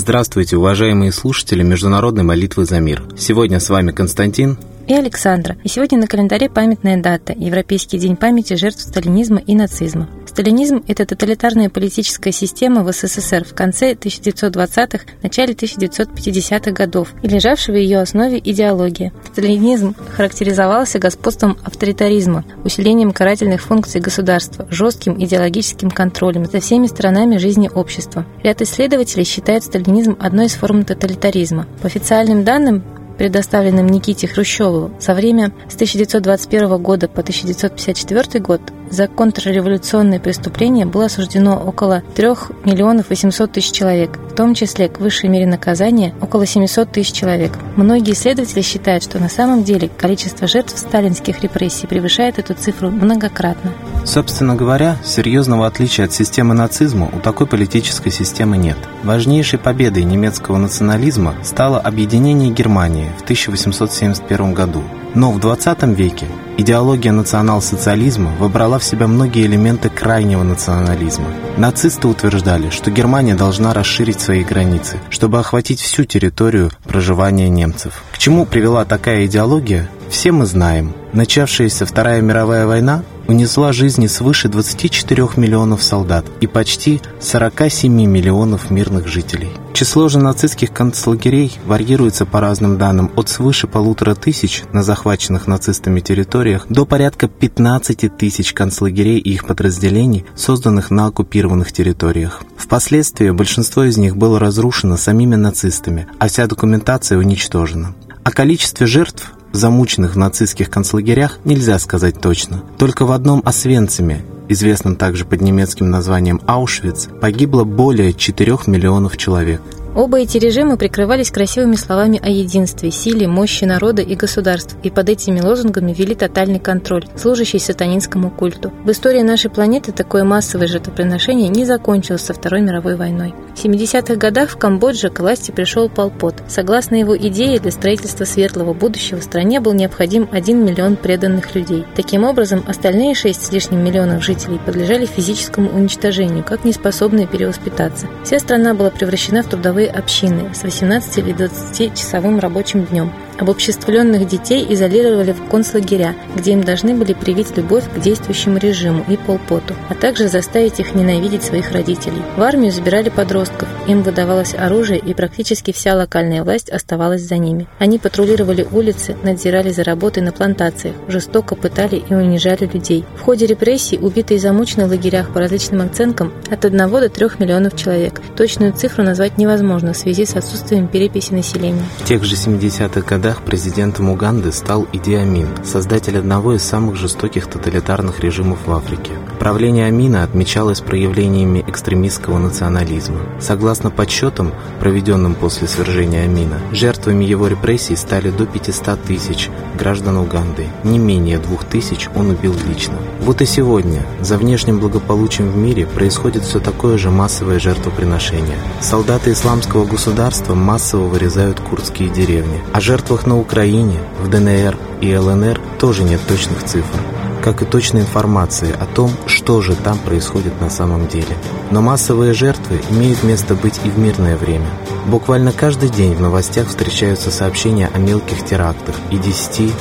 Здравствуйте, уважаемые слушатели Международной молитвы за мир. Сегодня с вами Константин и Александра. И сегодня на календаре памятная дата – Европейский день памяти жертв сталинизма и нацизма. Сталинизм – это тоталитарная политическая система в СССР в конце 1920-х, начале 1950-х годов и лежавшая в ее основе идеология. Сталинизм характеризовался господством авторитаризма, усилением карательных функций государства, жестким идеологическим контролем за всеми сторонами жизни общества. Ряд исследователей считают сталинизм одной из форм тоталитаризма. По официальным данным, предоставленным Никите Хрущеву, за время с 1921 года по 1954 год за контрреволюционные преступления было осуждено около 3 миллионов 800 тысяч человек, в том числе к высшей мере наказания около 700 тысяч человек. Многие исследователи считают, что на самом деле количество жертв сталинских репрессий превышает эту цифру многократно. Собственно говоря, серьезного отличия от системы нацизма у такой политической системы нет. Важнейшей победой немецкого национализма стало объединение Германии в 1871 году. Но в 20 веке идеология национал-социализма выбрала в себя многие элементы крайнего национализма. Нацисты утверждали, что Германия должна расширить свои границы, чтобы охватить всю территорию проживания немцев. К чему привела такая идеология, все мы знаем. Начавшаяся Вторая мировая война унесла жизни свыше 24 миллионов солдат и почти 47 миллионов мирных жителей. Число же нацистских концлагерей варьируется по разным данным от свыше полутора тысяч на захваченных нацистами территориях до порядка 15 тысяч концлагерей и их подразделений, созданных на оккупированных территориях. Впоследствии большинство из них было разрушено самими нацистами, а вся документация уничтожена. О количестве жертв замученных в нацистских концлагерях нельзя сказать точно. Только в одном Освенциме, известном также под немецким названием Аушвиц, погибло более 4 миллионов человек – Оба эти режима прикрывались красивыми словами о единстве, силе, мощи народа и государств, и под этими лозунгами вели тотальный контроль, служащий сатанинскому культу. В истории нашей планеты такое массовое жертвоприношение не закончилось со Второй мировой войной. В 70-х годах в Камбодже к власти пришел Пол Пот. Согласно его идее, для строительства светлого будущего стране был необходим 1 миллион преданных людей. Таким образом, остальные 6 с лишним миллионов жителей подлежали физическому уничтожению, как неспособные перевоспитаться. Вся страна была превращена в трудовые трудовые общины с 18 или 20-часовым рабочим днем. Обобществленных детей изолировали в концлагеря, где им должны были привить любовь к действующему режиму и полпоту, а также заставить их ненавидеть своих родителей. В армию забирали подростков, им выдавалось оружие и практически вся локальная власть оставалась за ними. Они патрулировали улицы, надзирали за работой на плантациях, жестоко пытали и унижали людей. В ходе репрессий убиты и замучены в лагерях по различным оценкам от 1 до 3 миллионов человек. Точную цифру назвать невозможно в связи с отсутствием переписи населения. В тех же 70-х годах годах президентом Уганды стал Иди Амин, создатель одного из самых жестоких тоталитарных режимов в Африке. Правление Амина отмечалось проявлениями экстремистского национализма. Согласно подсчетам, проведенным после свержения Амина, жертвами его репрессий стали до 500 тысяч граждан Уганды. Не менее двух тысяч он убил лично. Вот и сегодня за внешним благополучием в мире происходит все такое же массовое жертвоприношение. Солдаты исламского государства массово вырезают курдские деревни. О жертвах на Украине, в ДНР и ЛНР тоже нет точных цифр как и точной информации о том, что же там происходит на самом деле. Но массовые жертвы имеют место быть и в мирное время. Буквально каждый день в новостях встречаются сообщения о мелких терактах и 10-20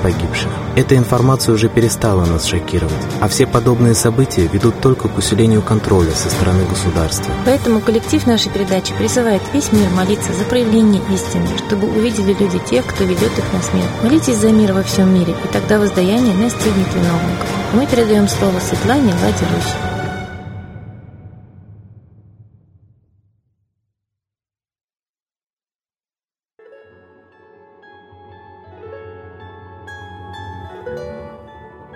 погибших. Эта информация уже перестала нас шокировать, а все подобные события ведут только к усилению контроля со стороны государства. Поэтому коллектив нашей передачи призывает весь мир молиться за проявление истины, чтобы увидели люди тех, кто ведет их на смерть. Молитесь за мир во всем мире, и тогда воздаяние настигнет достигнет виновников. Мы передаем слово Светлане Владимирович.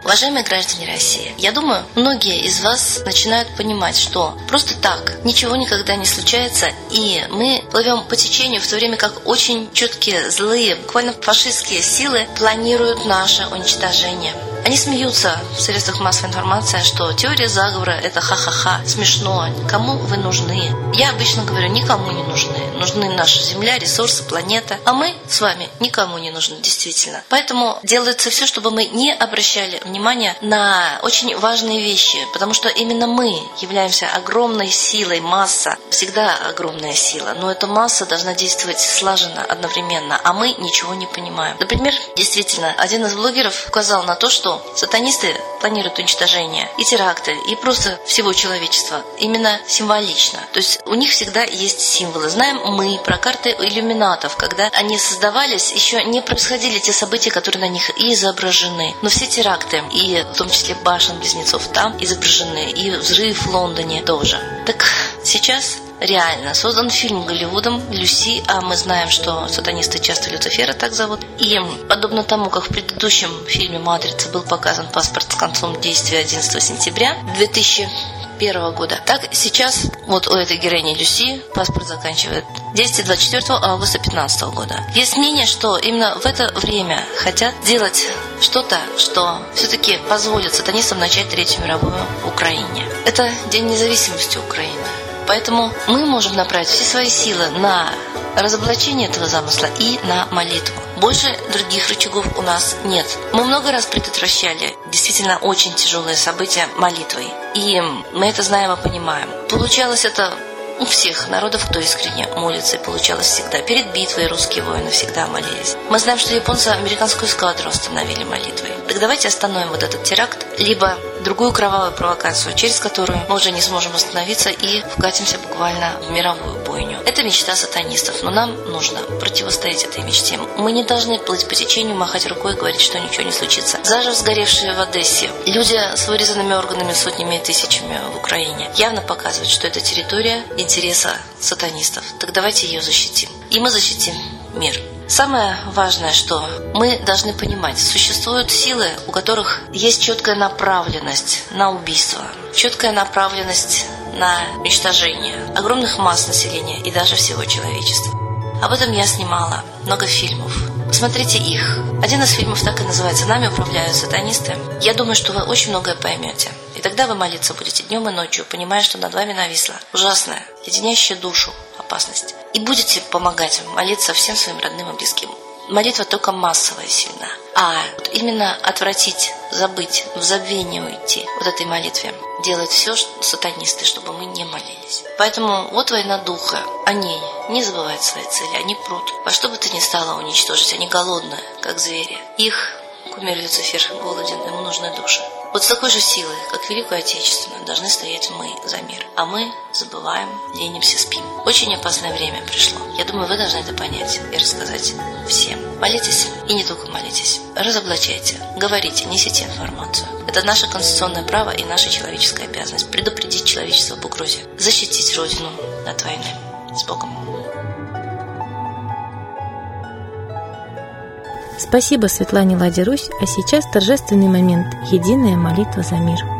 Уважаемые граждане России, я думаю, многие из вас начинают понимать, что просто так ничего никогда не случается, и мы плывем по течению, в то время как очень четкие, злые, буквально фашистские силы планируют наше уничтожение. Они смеются в средствах массовой информации, что теория заговора – это ха-ха-ха, смешно, кому вы нужны. Я обычно говорю, никому не нужны. Нужны наша Земля, ресурсы, планета. А мы с вами никому не нужны, действительно. Поэтому делается все, чтобы мы не обращали внимания на очень важные вещи, потому что именно мы являемся огромной силой, масса, всегда огромная сила, но эта масса должна действовать слаженно, одновременно, а мы ничего не понимаем. Например, действительно, один из блогеров указал на то, что сатанисты планируют уничтожение и теракты, и просто всего человечества именно символично. То есть у них всегда есть символы. Знаем мы про карты иллюминатов, когда они создавались, еще не происходили те события, которые на них и изображены. Но все теракты, и в том числе башен близнецов там изображены, и взрыв в Лондоне тоже. Так сейчас реально. Создан фильм Голливудом «Люси», а мы знаем, что сатанисты часто Люцифера так зовут. И подобно тому, как в предыдущем фильме «Матрица» был показан паспорт с концом действия 11 сентября 2001 года. Так сейчас вот у этой героини Люси паспорт заканчивает действие 24 августа 2015 года. Есть мнение, что именно в это время хотят делать что-то, что все-таки позволит сатанистам начать Третью мировую в Украине. Это День независимости Украины. Поэтому мы можем направить все свои силы на разоблачение этого замысла и на молитву. Больше других рычагов у нас нет. Мы много раз предотвращали действительно очень тяжелые события молитвой. И мы это знаем и понимаем. Получалось это у всех народов, кто искренне молится, получалось всегда. Перед битвой русские воины всегда молились. Мы знаем, что японцы американскую эскадру остановили молитвой. Так давайте остановим вот этот теракт, либо другую кровавую провокацию, через которую мы уже не сможем остановиться и вкатимся буквально в мировую бойню. Это мечта сатанистов, но нам нужно противостоять этой мечте. Мы не должны плыть по течению, махать рукой и говорить, что ничего не случится. Заживо сгоревшие в Одессе, люди с вырезанными органами сотнями и тысячами в Украине явно показывают, что это территория интереса сатанистов. Так давайте ее защитим. И мы защитим мир. Самое важное, что мы должны понимать, существуют силы, у которых есть четкая направленность на убийство, четкая направленность на уничтожение огромных масс населения и даже всего человечества. Об этом я снимала много фильмов. Посмотрите их. Один из фильмов так и называется «Нами управляют сатанисты». Я думаю, что вы очень многое поймете. И тогда вы молиться будете днем и ночью, понимая, что над вами нависла ужасная, леденящая душу опасность. И будете помогать молиться всем своим родным и близким. Молитва только массовая сильна. А вот именно отвратить, забыть, в забвение уйти вот этой молитве делают все что сатанисты, чтобы мы не молились. Поэтому вот война духа. Они не забывают свои цели, они прут. Во что бы то ни стало уничтожить, они голодные, как звери. Их кумир Люцифер голоден, ему нужны души. Вот с такой же силой, как Великую Отечественную, должны стоять мы за мир. А мы забываем, ленимся, спим. Очень опасное время пришло. Я думаю, вы должны это понять и рассказать всем. Молитесь и не только молитесь. Разоблачайте, говорите, несите информацию. Это наше конституционное право и наша человеческая обязанность предупредить человечество об угрозе, защитить Родину от войны. С Богом. Спасибо Светлане Ладе Русь, а сейчас торжественный момент – единая молитва за мир.